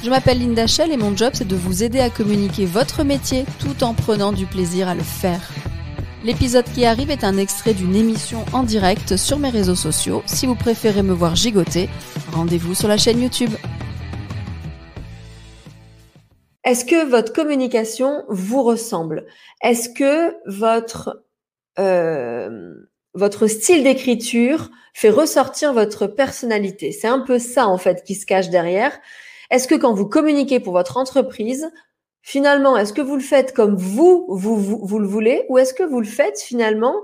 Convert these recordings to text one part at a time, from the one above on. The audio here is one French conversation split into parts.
Je m'appelle Linda Shell et mon job c'est de vous aider à communiquer votre métier tout en prenant du plaisir à le faire. L'épisode qui arrive est un extrait d'une émission en direct sur mes réseaux sociaux. Si vous préférez me voir gigoter, rendez-vous sur la chaîne YouTube. Est-ce que votre communication vous ressemble? Est-ce que votre, euh, votre style d'écriture fait ressortir votre personnalité? C'est un peu ça en fait qui se cache derrière. Est-ce que quand vous communiquez pour votre entreprise, finalement, est-ce que vous le faites comme vous, vous, vous, le voulez, ou est-ce que vous le faites finalement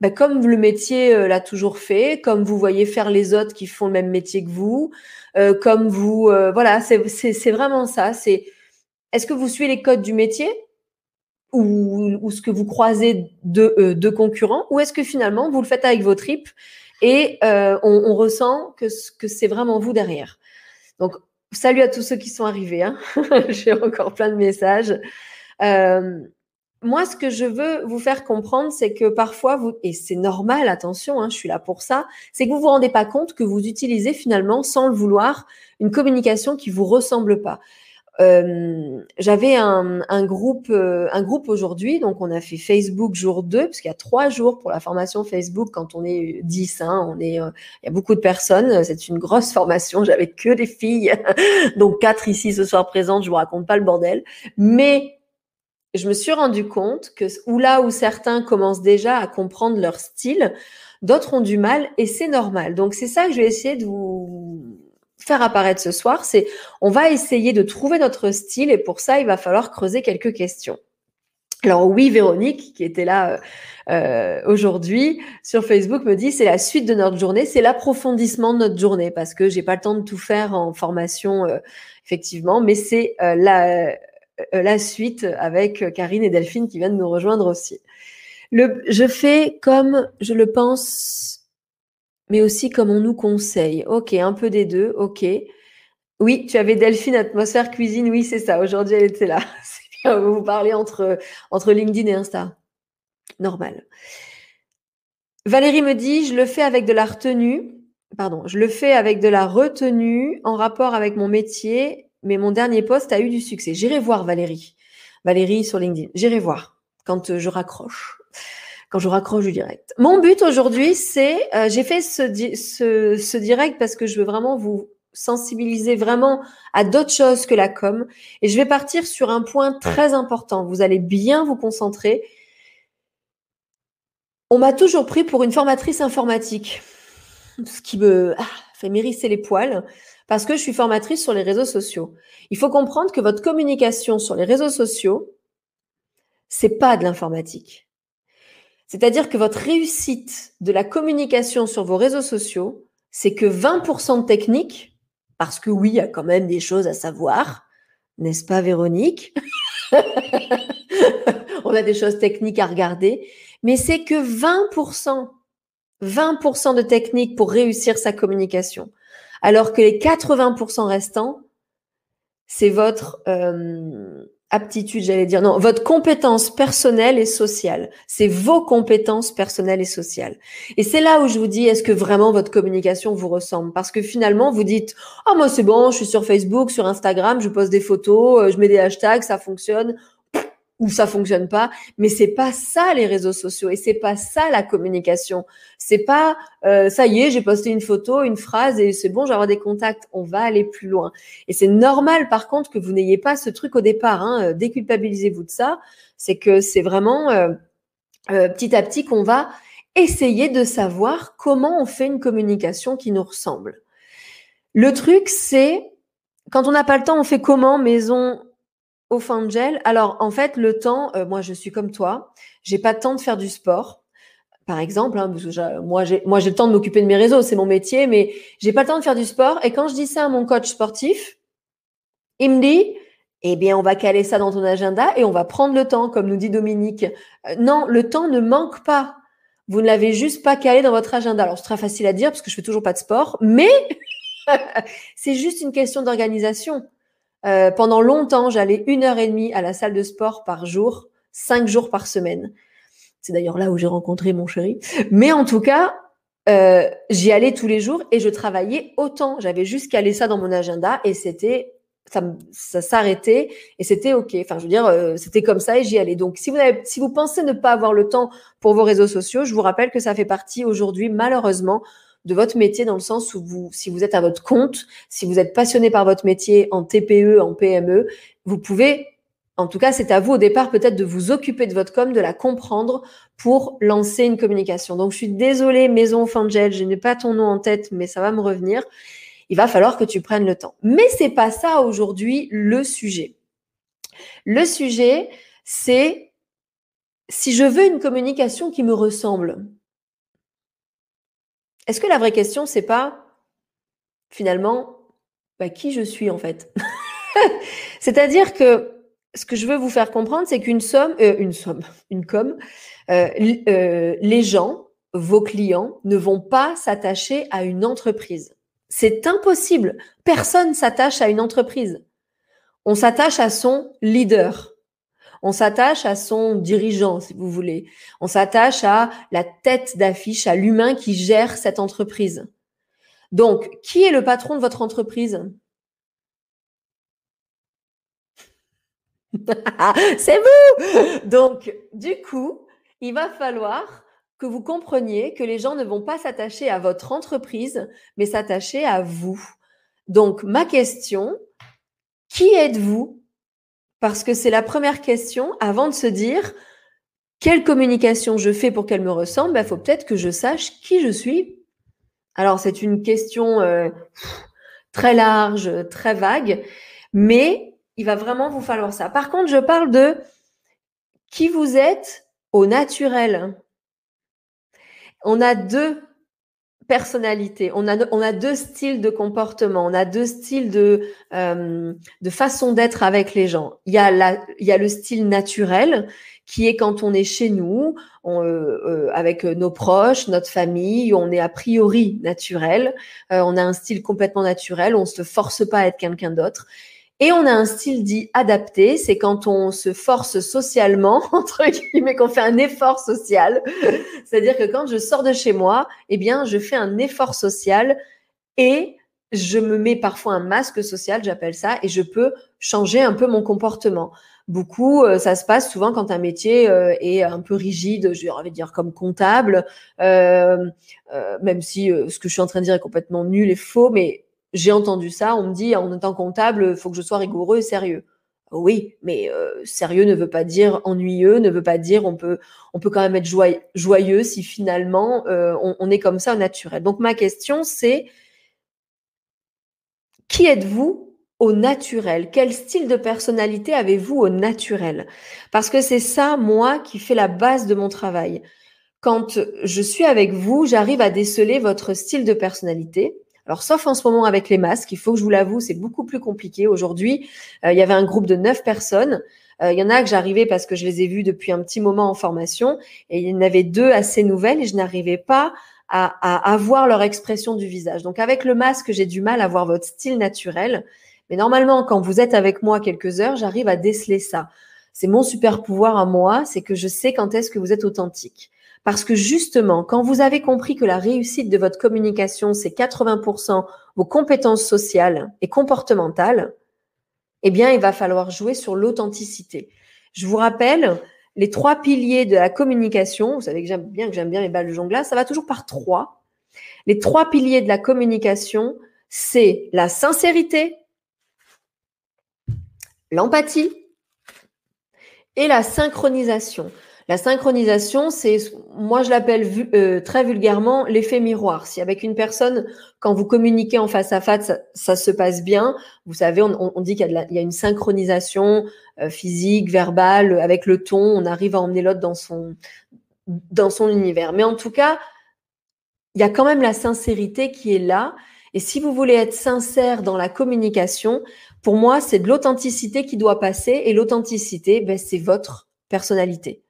ben, comme le métier euh, l'a toujours fait, comme vous voyez faire les autres qui font le même métier que vous, euh, comme vous, euh, voilà, c'est vraiment ça. C'est est-ce que vous suivez les codes du métier ou, ou ce que vous croisez de, de concurrents, ou est-ce que finalement vous le faites avec vos tripes et on, on, ressent que, que c'est vraiment vous derrière? Donc Salut à tous ceux qui sont arrivés. Hein. J'ai encore plein de messages. Euh, moi, ce que je veux vous faire comprendre, c'est que parfois, vous, et c'est normal, attention, hein, je suis là pour ça, c'est que vous vous rendez pas compte que vous utilisez finalement, sans le vouloir, une communication qui vous ressemble pas. Euh, j'avais un, un, groupe, euh, un groupe aujourd'hui, donc on a fait Facebook jour 2, parce qu'il y a trois jours pour la formation Facebook quand on est 10, hein, on est, euh, il y a beaucoup de personnes, c'est une grosse formation, j'avais que des filles, donc quatre ici ce soir présentes, je vous raconte pas le bordel, mais je me suis rendu compte que où là où certains commencent déjà à comprendre leur style, d'autres ont du mal et c'est normal. Donc c'est ça que je vais essayer de vous faire apparaître ce soir, c'est on va essayer de trouver notre style et pour ça, il va falloir creuser quelques questions. Alors oui, Véronique, qui était là euh, euh, aujourd'hui sur Facebook, me dit c'est la suite de notre journée, c'est l'approfondissement de notre journée parce que j'ai pas le temps de tout faire en formation euh, effectivement, mais c'est la, la suite avec Karine et Delphine qui viennent nous rejoindre aussi. Le, je fais comme je le pense mais aussi comme on nous conseille. Ok, un peu des deux, ok. Oui, tu avais Delphine, atmosphère cuisine, oui, c'est ça. Aujourd'hui, elle était là. vous parlez entre, entre LinkedIn et Insta. Normal. Valérie me dit, je le fais avec de la retenue. Pardon, je le fais avec de la retenue en rapport avec mon métier, mais mon dernier poste a eu du succès. J'irai voir Valérie. Valérie sur LinkedIn. J'irai voir quand je raccroche quand je raccroche du direct. Mon but aujourd'hui, c'est, euh, j'ai fait ce, ce, ce direct parce que je veux vraiment vous sensibiliser vraiment à d'autres choses que la com. Et je vais partir sur un point très important. Vous allez bien vous concentrer. On m'a toujours pris pour une formatrice informatique, ce qui me ah, fait m'hérisser les poils parce que je suis formatrice sur les réseaux sociaux. Il faut comprendre que votre communication sur les réseaux sociaux, c'est pas de l'informatique. C'est-à-dire que votre réussite de la communication sur vos réseaux sociaux, c'est que 20% de technique, parce que oui, il y a quand même des choses à savoir, n'est-ce pas Véronique? On a des choses techniques à regarder, mais c'est que 20%, 20% de technique pour réussir sa communication. Alors que les 80% restants, c'est votre... Euh, aptitude, j'allais dire, non, votre compétence personnelle et sociale. C'est vos compétences personnelles et sociales. Et c'est là où je vous dis, est-ce que vraiment votre communication vous ressemble? Parce que finalement, vous dites, oh moi c'est bon, je suis sur Facebook, sur Instagram, je pose des photos, euh, je mets des hashtags, ça fonctionne ou ça fonctionne pas. Mais c'est pas ça les réseaux sociaux et c'est pas ça la communication. C'est pas euh, ça y est, j'ai posté une photo, une phrase et c'est bon, j'ai des contacts. On va aller plus loin. Et c'est normal par contre que vous n'ayez pas ce truc au départ. Hein. Euh, déculpabilisez-vous de ça. C'est que c'est vraiment euh, petit à petit qu'on va essayer de savoir comment on fait une communication qui nous ressemble. Le truc, c'est quand on n'a pas le temps, on fait comment? Maison au gel. Alors, en fait, le temps, euh, moi, je suis comme toi. J'ai pas de temps de faire du sport, par exemple. Hein, parce que moi, j'ai moi, j'ai le temps de m'occuper de mes réseaux, c'est mon métier, mais j'ai pas le temps de faire du sport. Et quand je dis ça à mon coach sportif, il me dit Eh bien, on va caler ça dans ton agenda et on va prendre le temps, comme nous dit Dominique. Euh, non, le temps ne manque pas. Vous ne l'avez juste pas calé dans votre agenda. Alors, c'est très facile à dire parce que je fais toujours pas de sport, mais c'est juste une question d'organisation. Euh, pendant longtemps, j'allais une heure et demie à la salle de sport par jour, cinq jours par semaine. C'est d'ailleurs là où j'ai rencontré mon chéri. Mais en tout cas, euh, j'y allais tous les jours et je travaillais autant. J'avais juste calé ça dans mon agenda et c'était ça, ça s'arrêtait et c'était ok. Enfin, je veux dire, euh, c'était comme ça et j'y allais. Donc, si vous avez, si vous pensez ne pas avoir le temps pour vos réseaux sociaux, je vous rappelle que ça fait partie aujourd'hui, malheureusement, de votre métier dans le sens où vous, si vous êtes à votre compte, si vous êtes passionné par votre métier en TPE, en PME, vous pouvez en tout cas, c'est à vous au départ peut-être de vous occuper de votre com, de la comprendre pour lancer une communication. Donc, je suis désolée, Maison Fangel, je n'ai pas ton nom en tête, mais ça va me revenir il va falloir que tu prennes le temps. Mais c'est pas ça aujourd'hui le sujet. Le sujet, c'est si je veux une communication qui me ressemble. Est-ce que la vraie question, c'est pas finalement bah, qui je suis en fait? C'est-à-dire que ce que je veux vous faire comprendre, c'est qu'une somme, euh, une somme, une com, euh, euh, les gens, vos clients, ne vont pas s'attacher à une entreprise. C'est impossible. Personne s'attache à une entreprise. On s'attache à son leader. On s'attache à son dirigeant, si vous voulez. On s'attache à la tête d'affiche, à l'humain qui gère cette entreprise. Donc, qui est le patron de votre entreprise? C'est vous Donc, du coup, il va falloir que vous compreniez que les gens ne vont pas s'attacher à votre entreprise, mais s'attacher à vous. Donc, ma question, qui êtes-vous? Parce que c'est la première question avant de se dire quelle communication je fais pour qu'elle me ressemble. Il bah, faut peut-être que je sache qui je suis. Alors, c'est une question euh, très large, très vague, mais il va vraiment vous falloir ça. Par contre, je parle de qui vous êtes au naturel on a deux personnalités, on a, deux styles de comportement, on a deux styles de, euh, façon d'être avec les gens. Il y, a le style naturel qui est quand on est chez nous, euh, euh, avec nos proches, notre famille, on est a priori naturel, on a un style complètement naturel, on se force pas à être quelqu'un d'autre. Et on a un style dit adapté, c'est quand on se force socialement, entre guillemets, qu'on fait un effort social. C'est-à-dire que quand je sors de chez moi, eh bien, je fais un effort social et je me mets parfois un masque social, j'appelle ça, et je peux changer un peu mon comportement. Beaucoup, euh, ça se passe souvent quand un métier euh, est un peu rigide, je vais dire comme comptable, euh, même si ce que je suis en train de dire est complètement nul et faux, mais j'ai entendu ça, on me dit en étant comptable, il faut que je sois rigoureux et sérieux. Oui, mais euh, sérieux ne veut pas dire ennuyeux, ne veut pas dire on peut, on peut quand même être joyeux, si finalement euh, on, on, est comme ça au naturel. Donc ma question c'est qui êtes-vous au naturel? Quel style de personnalité avez-vous au naturel? Parce que c'est ça, moi, qui fait la base de mon travail. Quand je suis avec vous, j'arrive à déceler votre style de personnalité alors, sauf en ce moment avec les masques, il faut que je vous l'avoue, c'est beaucoup plus compliqué. Aujourd'hui, euh, il y avait un groupe de neuf personnes. Euh, il y en a que j'arrivais parce que je les ai vus depuis un petit moment en formation et il y en avait deux assez nouvelles et je n'arrivais pas à, à, avoir leur expression du visage. Donc, avec le masque, j'ai du mal à voir votre style naturel. Mais normalement, quand vous êtes avec moi quelques heures, j'arrive à déceler ça. C'est mon super pouvoir à moi, c'est que je sais quand est-ce que vous êtes authentique. Parce que justement, quand vous avez compris que la réussite de votre communication, c'est 80% vos compétences sociales et comportementales, eh bien, il va falloir jouer sur l'authenticité. Je vous rappelle, les trois piliers de la communication, vous savez que j'aime bien que j'aime bien les balles de jonglage, ça va toujours par trois. Les trois piliers de la communication, c'est la sincérité, l'empathie et la synchronisation. La synchronisation, c'est, moi je l'appelle euh, très vulgairement l'effet miroir. Si avec une personne, quand vous communiquez en face à face, ça, se passe bien, vous savez, on, dit qu'il y, a une synchronisation euh, physique, verbale, avec le ton, on arrive à emmener l'autre dans son, dans son univers. Mais en tout cas, il y a quand même la sincérité qui est là. Et si vous voulez être sincère dans la communication, pour moi, c'est de l'authenticité qui doit passer. Et l'authenticité, ben, c'est votre personnalité.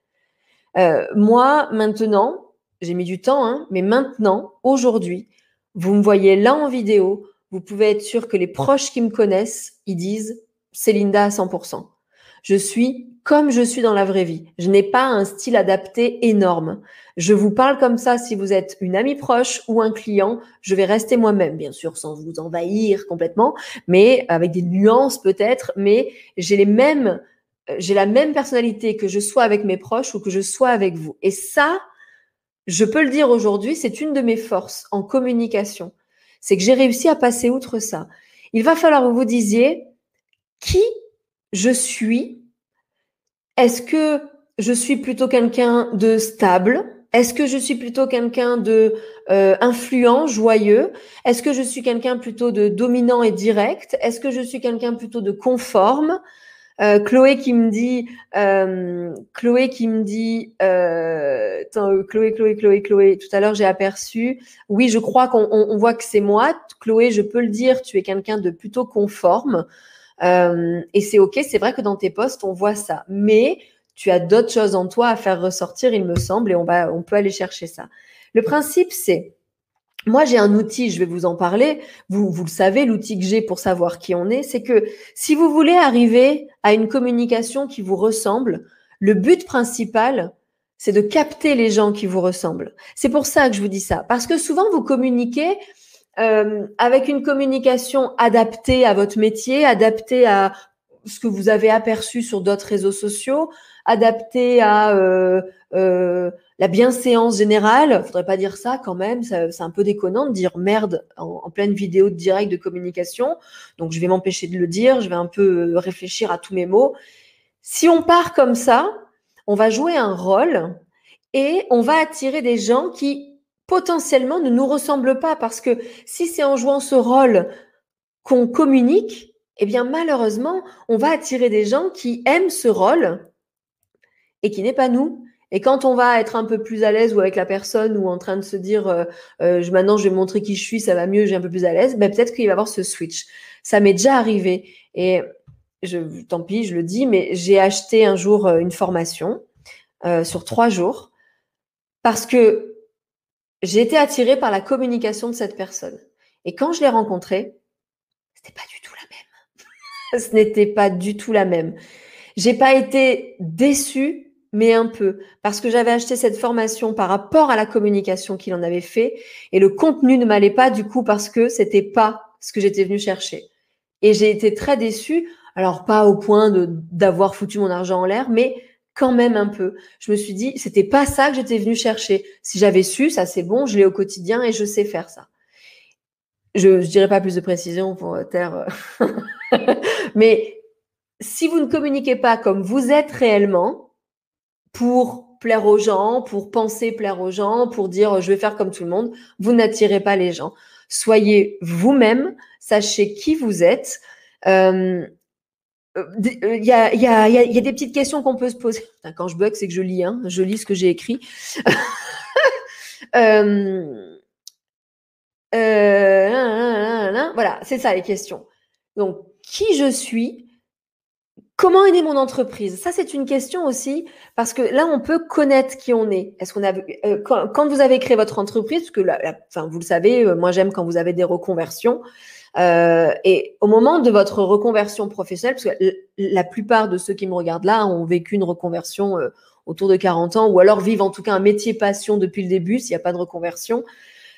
Euh, moi, maintenant, j'ai mis du temps, hein, mais maintenant, aujourd'hui, vous me voyez là en vidéo, vous pouvez être sûr que les proches qui me connaissent, ils disent c'est Linda à 100%. Je suis comme je suis dans la vraie vie. Je n'ai pas un style adapté énorme. Je vous parle comme ça si vous êtes une amie proche ou un client. Je vais rester moi-même, bien sûr, sans vous envahir complètement, mais avec des nuances peut-être. Mais j'ai les mêmes, j'ai la même personnalité que je sois avec mes proches ou que je sois avec vous. Et ça, je peux le dire aujourd'hui, c'est une de mes forces en communication. C'est que j'ai réussi à passer outre ça. Il va falloir que vous disiez qui je suis? Est-ce que je suis plutôt quelqu'un de stable? Est-ce que je suis plutôt quelqu'un de euh, influent, joyeux? Est-ce que je suis quelqu'un plutôt de dominant et direct? Est-ce que je suis quelqu'un plutôt de conforme? Euh, Chloé qui me dit, euh, Chloé qui me dit, euh, attends, Chloé, Chloé, Chloé, Chloé. Tout à l'heure, j'ai aperçu. Oui, je crois qu'on on, voit que c'est moi. Chloé, je peux le dire, tu es quelqu'un de plutôt conforme. Euh, et c'est ok. C'est vrai que dans tes posts, on voit ça, mais tu as d'autres choses en toi à faire ressortir, il me semble, et on va, on peut aller chercher ça. Le principe, c'est moi, j'ai un outil, je vais vous en parler. Vous, vous le savez, l'outil que j'ai pour savoir qui on est, c'est que si vous voulez arriver à une communication qui vous ressemble, le but principal, c'est de capter les gens qui vous ressemblent. C'est pour ça que je vous dis ça. Parce que souvent, vous communiquez euh, avec une communication adaptée à votre métier, adaptée à ce que vous avez aperçu sur d'autres réseaux sociaux, adaptée à euh, euh, la bienséance générale, faudrait pas dire ça quand même, c'est un peu déconnant de dire merde en, pleine vidéo de direct de communication. Donc je vais m'empêcher de le dire, je vais un peu euh, réfléchir à tous mes mots. Si on part comme ça, on va jouer un rôle et on va attirer des gens qui potentiellement ne nous ressemblent pas parce que si c'est en jouant ce rôle qu'on communique, eh bien malheureusement, on va attirer des gens qui aiment ce rôle et qui n'est pas nous et quand on va être un peu plus à l'aise ou avec la personne ou en train de se dire euh, euh, maintenant je vais montrer qui je suis, ça va mieux, j'ai un peu plus à l'aise, ben peut-être qu'il va y avoir ce switch. Ça m'est déjà arrivé et je, tant pis, je le dis, mais j'ai acheté un jour euh, une formation sur trois jours parce que j'ai été attirée par la communication de cette personne. Et quand je l'ai rencontrée, c'était pas du tout la même. Ce n'était pas du tout la même. J'ai pas été déçue mais un peu, parce que j'avais acheté cette formation par rapport à la communication qu'il en avait fait, et le contenu ne m'allait pas du coup parce que c'était pas ce que j'étais venue chercher. Et j'ai été très déçue, alors pas au point de d'avoir foutu mon argent en l'air, mais quand même un peu. Je me suis dit, c'était pas ça que j'étais venue chercher. Si j'avais su, ça c'est bon, je l'ai au quotidien et je sais faire ça. Je, je dirais pas plus de précision pour euh, taire. Euh, mais si vous ne communiquez pas comme vous êtes réellement, pour plaire aux gens, pour penser plaire aux gens, pour dire je vais faire comme tout le monde, vous n'attirez pas les gens. Soyez vous-même, sachez qui vous êtes. Euh, il y, a, y, a, y, a, des petites questions qu'on peut se poser. Quand je bug, c'est que je lis, hein, je lis ce que j'ai écrit. euh, euh, voilà, c'est ça les questions. Donc, qui je suis, Comment aider mon entreprise? Ça, c'est une question aussi, parce que là, on peut connaître qui on est. Est-ce qu'on a euh, quand, vous avez créé votre entreprise, parce que enfin, vous le savez, euh, moi j'aime quand vous avez des reconversions. Euh, et au moment de votre reconversion professionnelle, parce que la plupart de ceux qui me regardent là ont vécu une reconversion autour de 40 ans, ou alors vivent en tout cas un métier passion depuis le début, s'il n'y a pas de reconversion.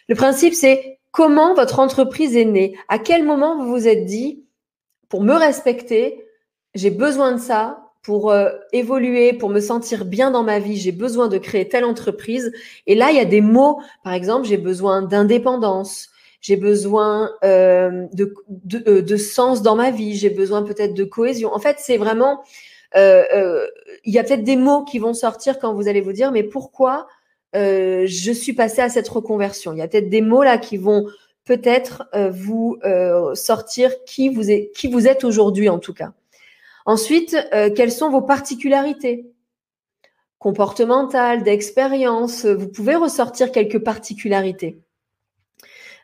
Le principe, c'est comment votre entreprise est née? À quel moment vous vous êtes dit, pour me respecter, j'ai besoin de ça pour euh, évoluer, pour me sentir bien dans ma vie, j'ai besoin de créer telle entreprise. Et là, il y a des mots, par exemple, j'ai besoin d'indépendance, j'ai besoin euh, de, de, euh, de, sens dans ma vie, j'ai besoin peut-être de cohésion. En fait, c'est vraiment, il y a peut-être des mots qui vont sortir quand vous allez vous dire, mais pourquoi je suis passée à cette reconversion? Il y a peut-être des mots là qui vont peut-être vous sortir qui vous, est, qui vous êtes aujourd'hui en tout cas. Ensuite, euh, quelles sont vos particularités comportementales, d'expérience? Vous pouvez ressortir quelques particularités.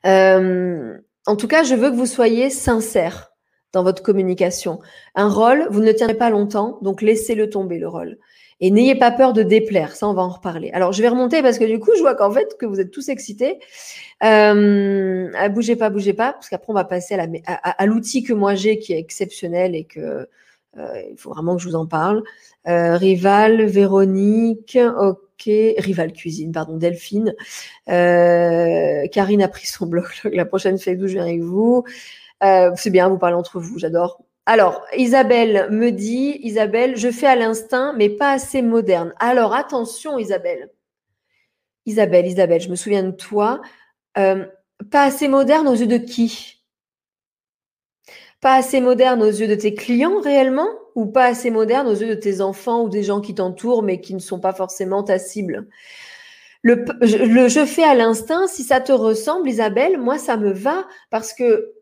Euh, en tout cas, je veux que vous soyez sincère dans votre communication. Un rôle, vous ne tiendrez pas longtemps, donc laissez-le tomber, le rôle. Et n'ayez pas peur de déplaire, ça on va en reparler. Alors je vais remonter parce que du coup je vois qu'en fait que vous êtes tous excités. Euh, bougez pas, bougez pas, parce qu'après on va passer à, l'outil que moi j'ai qui est exceptionnel et que euh, il faut vraiment que je vous en parle. Euh, Rival, Véronique, ok, Rival Cuisine, pardon, Delphine. Euh, Karine a pris son blog. La prochaine fait d'où je viens avec vous. C'est bien, vous parlez entre vous, j'adore. Alors, Isabelle me dit, Isabelle, je fais à l'instinct, mais pas assez moderne. Alors, attention, Isabelle. Isabelle, Isabelle, je me souviens de toi. Pas assez moderne aux yeux de qui? Pas assez moderne aux yeux de tes clients réellement Ou pas assez moderne aux yeux de tes enfants ou des gens qui t'entourent, mais qui ne sont pas forcément ta cible? Le, je fais à l'instinct, si ça te ressemble, Isabelle, moi, ça me va parce que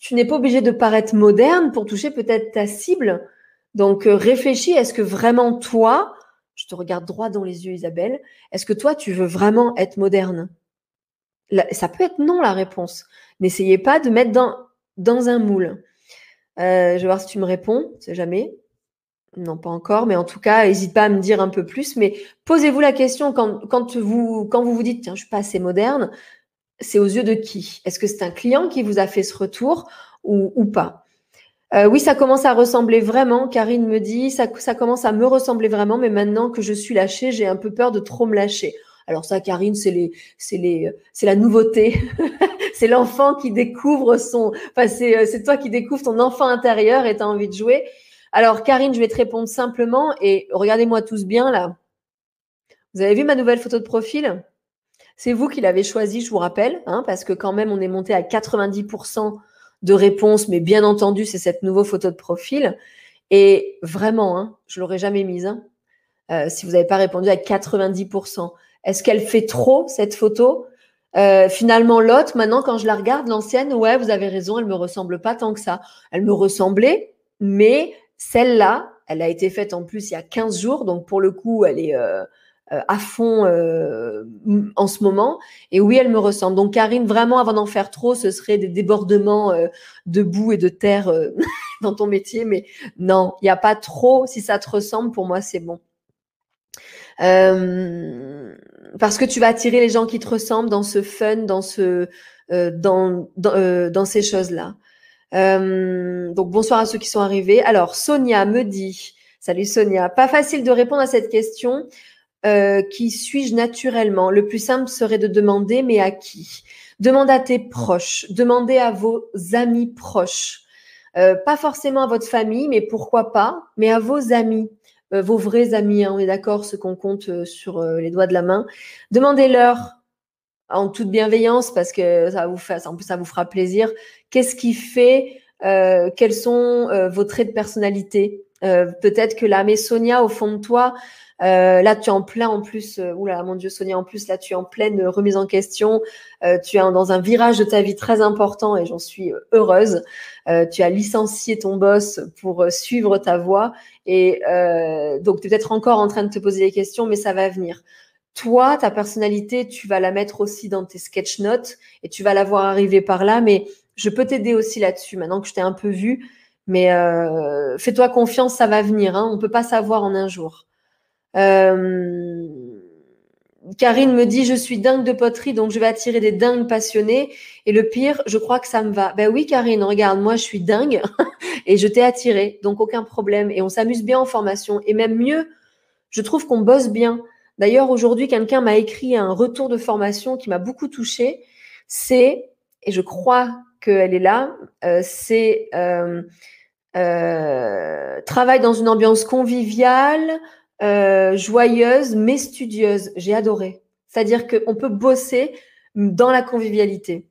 tu n'es pas obligé de paraître moderne pour toucher peut-être ta cible. Donc euh, réfléchis, est-ce que vraiment toi, je te regarde droit dans les yeux Isabelle, est-ce que toi tu veux vraiment être moderne? Ça peut être non la réponse. N'essayez pas de mettre dans, dans un moule. Euh, je vais voir si tu me réponds, c'est jamais. Non, pas encore, mais en tout cas, n'hésite pas à me dire un peu plus. Mais posez-vous la question quand, vous, vous dites, tiens, je suis pas assez moderne, c'est aux yeux de qui? Est-ce que c'est un client qui vous a fait ce retour ou, pas? Euh, oui, ça commence à ressembler vraiment. Karine me dit, ça, ça commence à me ressembler vraiment, mais maintenant que je suis lâchée, j'ai un peu peur de trop me lâcher. Alors ça, Karine, c'est c'est la nouveauté. c'est l'enfant qui découvre son, enfin c'est, c'est toi qui découvres ton enfant intérieur et tu as envie de jouer. Alors Karine, je vais te répondre simplement et regardez-moi tous bien là. Vous avez vu ma nouvelle photo de profil? C'est vous qui l'avez choisi, je vous rappelle, hein, parce que quand même, on est monté à 90% de réponses, mais bien entendu, c'est cette nouvelle photo de profil. Et vraiment, hein, je l'aurais jamais mise. Hein, euh, si vous n'avez pas répondu à 90%. Est-ce qu'elle fait trop, cette photo? Euh, finalement, l'autre, maintenant, quand je la regarde, l'ancienne, ouais, vous avez raison, elle me ressemble pas tant que ça. Elle me ressemblait, mais celle-là, elle a été faite en plus il y a 15 jours, donc pour le coup, elle est, euh, euh, à fond euh, en ce moment. Et oui, elle me ressemble. Donc, Karine, vraiment, avant d'en faire trop, ce serait des débordements euh, de boue et de terre dans ton métier. Mais non, il n'y a pas trop. Si ça te ressemble, pour moi, c'est bon. Parce que tu vas attirer les gens qui te ressemblent dans ce fun, dans ce, dans, dans, dans, ces choses-là. donc bonsoir à ceux qui sont arrivés. Alors Sonia me dit, salut Sonia, pas facile de répondre à cette question. Euh, qui suis-je naturellement? Le plus simple serait de demander, mais à qui? Demande à tes proches, demandez à vos amis proches. Euh, pas forcément à votre famille, mais pourquoi pas, mais à vos amis, euh, vos vrais amis, hein, on est d'accord, ceux qu'on compte sur les doigts de la main. Demandez-leur en toute bienveillance, parce que ça vous plus ça vous fera plaisir. Qu'est-ce qui fait Quels sont vos traits de personnalité? Peut-être que la Sonia, au fond de toi, euh, là, tu es en plein en plus, euh, oula, mon Dieu, Sonia, en plus, là, tu es en pleine remise en question. Euh, tu es dans un virage de ta vie très important et j'en suis heureuse. tu as licencié ton boss pour suivre ta voie et donc tu es peut-être encore en train de te poser des questions, mais ça va venir. Toi, ta personnalité, tu vas la mettre aussi dans tes sketch notes et tu vas la voir arriver par là, mais je peux t'aider aussi là-dessus maintenant que je t'ai un peu vu. Mais fais-toi confiance, ça va venir. Hein. On ne peut pas savoir en un jour. Euh, Karine me dit je suis dingue de poterie donc je vais attirer des dingues passionnés et le pire je crois que ça me va. Ben oui Karine regarde moi je suis dingue et je t'ai attiré donc aucun problème et on s'amuse bien en formation et même mieux je trouve qu'on bosse bien. D'ailleurs aujourd'hui quelqu'un m'a écrit un retour de formation qui m'a beaucoup touché c'est et je crois qu'elle est là euh, c'est euh, travail dans une ambiance conviviale, euh, joyeuse mais studieuse. J'ai adoré. C'est-à-dire qu'on peut bosser dans la convivialité.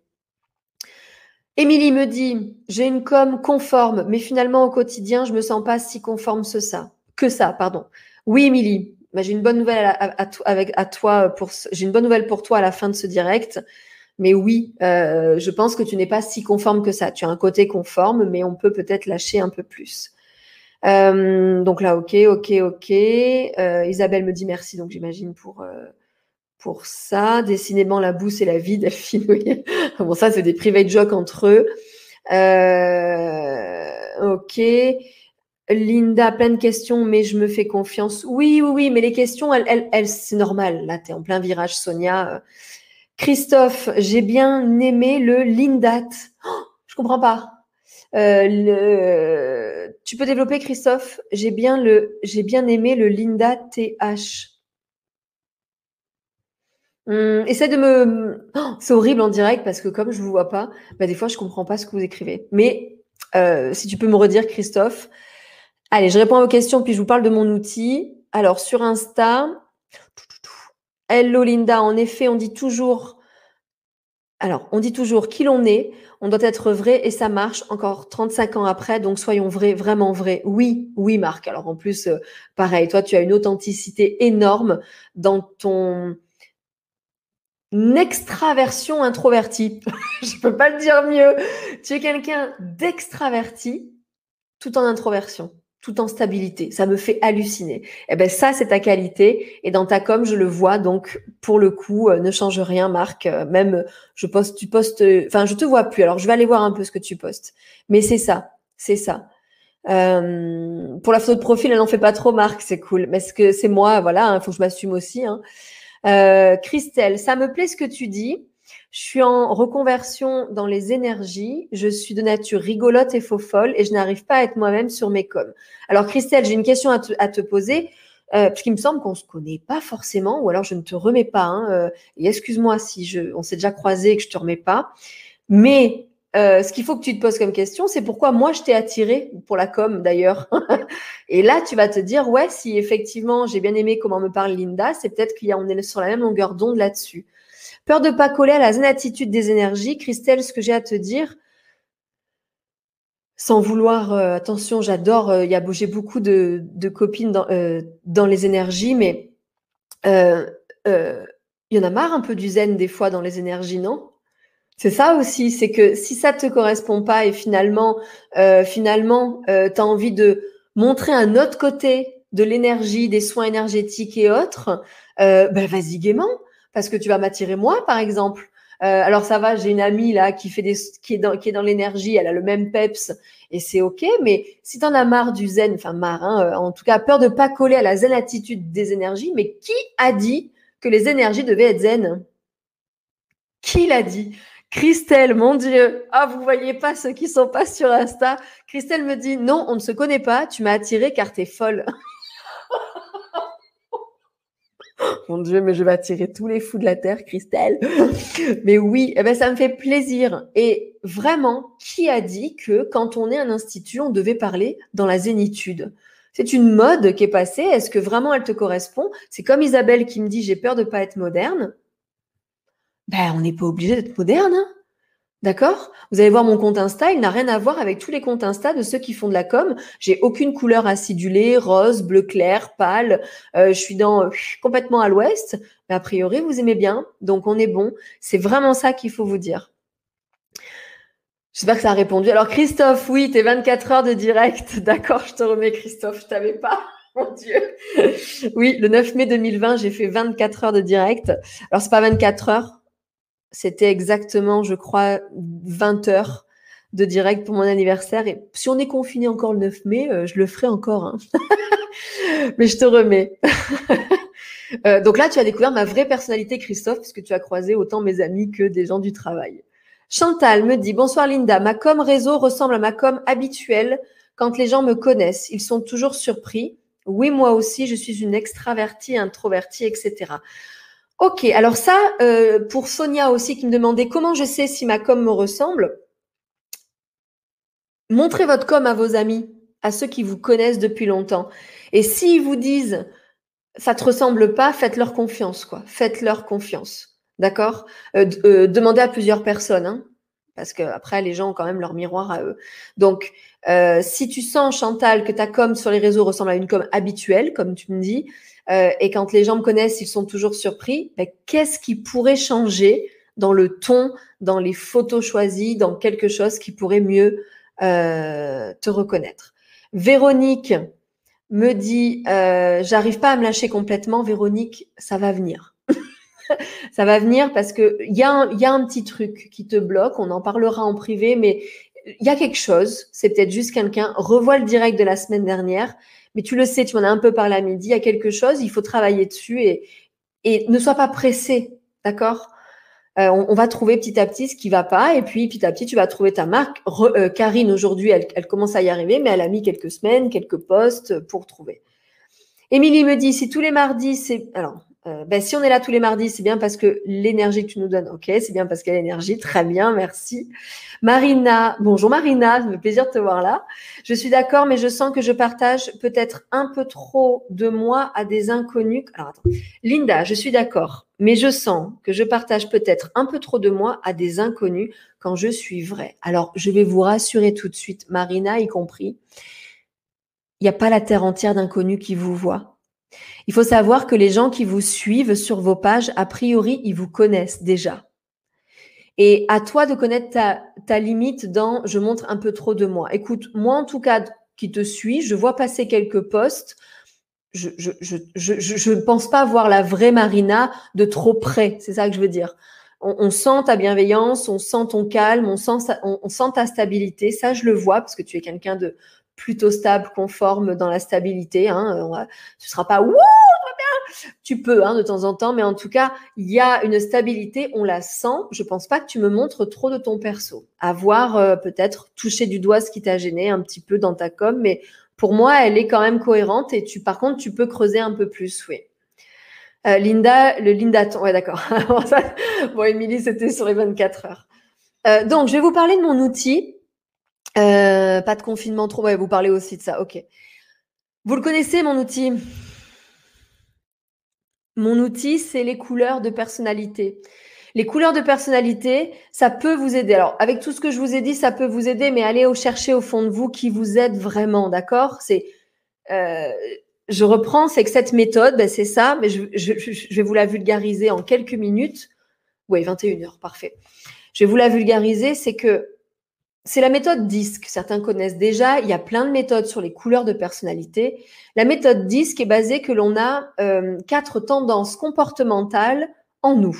Émilie me dit, j'ai une com conforme, mais finalement au quotidien, je me sens pas si conforme que ça. Que ça, pardon. Oui, Émilie, bah, j'ai une bonne nouvelle avec, à toi j'ai une bonne nouvelle pour toi à la fin de ce direct. Mais oui, euh, je pense que tu n'es pas si conforme que ça. Tu as un côté conforme, mais on peut peut-être lâcher un peu plus. Euh, donc là, ok, ok, ok. Euh, Isabelle me dit merci, donc j'imagine pour, pour ça. Décidément, la boue, c'est la vie, Delphine. Oui. bon, ça, c'est des private jokes entre eux. Ok. Linda, plein de questions, mais je me fais confiance. Oui, oui, oui, mais les questions, elles, elles, c'est normal. Là, tu es en plein virage, Sonia. Christophe, j'ai bien aimé le Lindat. Oh, je comprends pas. Euh. Tu peux développer, Christophe? J'ai bien, le... j'ai bien aimé le Linda TH. Hum, essaie de me. Oh, c'est horrible en direct parce que comme je vous vois pas, bah, des fois je comprends pas ce que vous écrivez. Mais euh, si tu peux me redire, Christophe, Allez, je réponds à vos questions, puis je vous parle de mon outil. Alors, sur Insta, hello Linda, en effet, on dit toujours, alors, on dit toujours qui l'on est, on doit être vrai et ça marche encore 35 ans après, donc soyons vrais, vraiment vrais. Oui, oui, Marc. Alors, en plus, euh, pareil, toi, tu as une authenticité énorme dans ton extraversion introvertie. je peux pas le dire mieux. Tu es quelqu'un d'extraverti tout en introversion tout en stabilité. Ça me fait halluciner. Et eh ben ça, c'est ta qualité. Et dans ta com, je le vois. Donc, pour le coup, euh, ne change rien, Marc. Euh, même, je poste, tu postes. Enfin, je te vois plus. Alors, je vais aller voir un peu ce que tu postes. Mais c'est ça, c'est ça. Euh, pour la photo de profil, elle n'en fait pas trop, Marc. C'est cool. Mais ce que c'est moi, voilà. Il hein, faut que je m'assume aussi. Hein. Christelle, ça me plaît ce que tu dis. Je suis en reconversion dans les énergies. Je suis de nature rigolote et faux folle et je n'arrive pas à être moi-même sur mes coms. Alors, Christelle, j'ai une question à te, poser. Euh, parce qu'il me semble qu'on se connaît pas forcément, ou alors je ne te remets pas. Hein, euh, et excuse-moi si on s'est déjà croisé et que je te remets pas. Mais euh, ce qu'il faut que tu te poses comme question, c'est pourquoi moi je t'ai attiré pour la com d'ailleurs. et là, tu vas te dire ouais, si effectivement j'ai bien aimé comment me parle Linda, c'est peut-être qu'il y a on est sur la même longueur d'onde là-dessus. Peur de pas coller à la zen attitude des énergies. Christelle, ce que j'ai à te dire, sans vouloir, euh, attention, j'adore, euh, a j'ai beaucoup de, copines dans, euh, dans, les énergies, mais il y en a marre un peu du zen des fois dans les énergies, non? C'est ça aussi, c'est que si ça te correspond pas et finalement, finalement, tu as envie de montrer un autre côté de l'énergie, des soins énergétiques et autres, ben vas-y gaiement parce que tu vas m'attirer moi, par exemple. Euh, alors ça va, j'ai une amie là qui fait des, qui est dans, l'énergie, elle a le même peps et c'est ok. Mais si tu en as marre du zen, enfin marre, hein, euh, en tout cas peur de pas coller à la zen attitude des énergies, mais qui a dit que les énergies devaient être zen? Qui l'a dit? Christelle, mon Dieu, ah vous voyez pas ceux qui sont pas sur Insta. Christelle me dit non, on ne se connaît pas. Tu m'as attiré car t'es folle. Mon Dieu, mais je vais attirer tous les fous de la terre, Christelle. mais oui, eh ben, ça me fait plaisir. Et vraiment, qui a dit que quand on est un institut, on devait parler dans la zénitude? C'est une mode qui est passée. Est-ce que vraiment elle te correspond? C'est comme Isabelle qui me dit j'ai peur de pas être moderne. Ben, on n'est pas obligé d'être moderne. Hein D'accord? Vous allez voir mon compte Insta, il n'a rien à voir avec tous les comptes Insta de ceux qui font de la com. J'ai aucune couleur acidulée, rose, bleu clair, pâle. Euh, je suis dans complètement à l'ouest, mais a priori vous aimez bien, donc on est bon. C'est vraiment ça qu'il faut vous dire. J'espère que ça a répondu. Alors Christophe, oui, t'es 24 heures de direct. D'accord, je te remets Christophe, je t'avais pas. Mon Dieu. Oui, le 9 mai 2020, j'ai fait 24 heures de direct. Alors c'est pas 24 heures, c'était exactement, je crois, 20 heures de direct pour mon anniversaire. Et si on est confiné encore le 9 mai, euh, je le ferai encore. Hein. Mais je te remets. Euh, donc là, tu as découvert ma vraie personnalité, Christophe, puisque tu as croisé autant mes amis que des gens du travail. Chantal me dit Bonsoir Linda, ma com réseau ressemble à ma com habituelle quand les gens me connaissent. Ils sont toujours surpris. Oui, moi aussi, je suis une extravertie, introvertie, etc. Ok, alors ça, euh, pour Sonia aussi qui me demandait comment je sais si ma com me ressemble, montrez votre com à vos amis, à ceux qui vous connaissent depuis longtemps. Et s'ils vous disent ça te ressemble pas, faites-leur confiance, quoi. Faites-leur confiance, d'accord? Euh, euh, Demandez à plusieurs personnes, hein, parce que après les gens ont quand même leur miroir à eux. Donc, si tu sens Chantal que ta com sur les réseaux ressemble à une com habituelle, comme tu me dis, euh, et quand les gens me connaissent, ils sont toujours surpris. Ben, Qu'est-ce qui pourrait changer dans le ton, dans les photos choisies, dans quelque chose qui pourrait mieux euh, te reconnaître? Véronique me dit, euh, j'arrive pas à me lâcher complètement. Véronique, ça va venir. ça va venir parce que il y, a un, y a un petit truc qui te bloque. On en parlera en privé, mais il y a quelque chose. C'est peut-être juste quelqu'un. Revois le direct de la semaine dernière. Mais tu le sais, tu en as un peu parlé à midi. Il y a quelque chose. Il faut travailler dessus et, et ne sois pas pressé. D'accord? Euh, on, va trouver petit à petit ce qui va pas et puis petit à petit tu vas trouver ta marque. Euh, Karine aujourd'hui elle, commence à y arriver mais elle a mis quelques semaines, quelques postes pour trouver. Émilie me dit si tous les mardis c'est alors euh, ben, si on est là tous les mardis, c'est bien parce que l'énergie que tu nous donnes, ok, c'est bien parce qu'il y a l'énergie, très bien, merci. Marina, bonjour Marina, ça me plaisir de te voir là. Je suis d'accord, mais je sens que je partage peut-être un peu trop de moi à des inconnus. Alors attends, Linda, je suis d'accord, mais je sens que je partage peut-être un peu trop de moi à des inconnus quand je suis vrai. Alors, je vais vous rassurer tout de suite, Marina y compris, il n'y a pas la terre entière d'inconnus qui vous voient il faut savoir que les gens qui vous suivent sur vos pages, a priori, ils vous connaissent déjà. Et à toi de connaître ta, limite dans je montre un peu trop de moi. Écoute, moi en tout cas qui te suis, je vois passer quelques posts. Je ne pense pas voir la vraie Marina de trop près. C'est ça que je veux dire. On, sent ta bienveillance, on sent ton calme, on sent ta stabilité. Ça, je le vois parce que tu es quelqu'un de, plutôt stable, conforme dans la stabilité. Hein. Tu ne seras pas wouh, bien. Tu peux hein, de temps en temps, mais en tout cas, il y a une stabilité, on la sent. Je pense pas que tu me montres trop de ton perso. Avoir euh, peut-être touché du doigt ce qui t'a gêné un petit peu dans ta com, mais pour moi, elle est quand même cohérente et tu, par contre, tu peux creuser un peu plus, oui. Euh, Linda, le Linda, ouais, d'accord. bon, Émilie, c'était sur les 24 heures. Euh, donc, je vais vous parler de mon outil euh, pas de confinement trop. Vous parlez aussi de ça. Ok. Vous le connaissez, mon outil? Mon outil, c'est les couleurs de personnalité. Les couleurs de personnalité, ça peut vous aider. Alors, avec tout ce que je vous ai dit, ça peut vous aider, mais allez chercher au fond de vous qui vous aide vraiment, d'accord? C'est, euh, je reprends, c'est que cette méthode, ben, c'est ça, mais je, je, vais vous la vulgariser en quelques minutes. Oui, 21 heures, parfait. Je vais vous la vulgariser, c'est que c'est la méthode DISC. Certains connaissent déjà. Il y a plein de méthodes sur les couleurs de personnalité. La méthode DISC est basée que l'on a euh, quatre tendances comportementales en nous.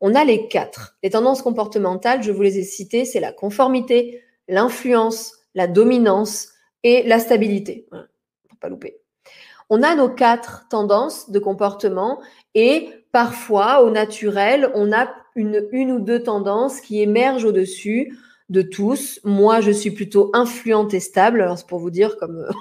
On a les quatre. Les tendances comportementales, je vous les ai citées, c'est la conformité, l'influence, la dominance et la stabilité. Pas louper. On a nos quatre tendances de comportement et parfois, au naturel, on a une ou deux tendances qui émergent au-dessus de tous. Moi, je suis plutôt influente et stable. Alors, c'est pour vous dire comme euh,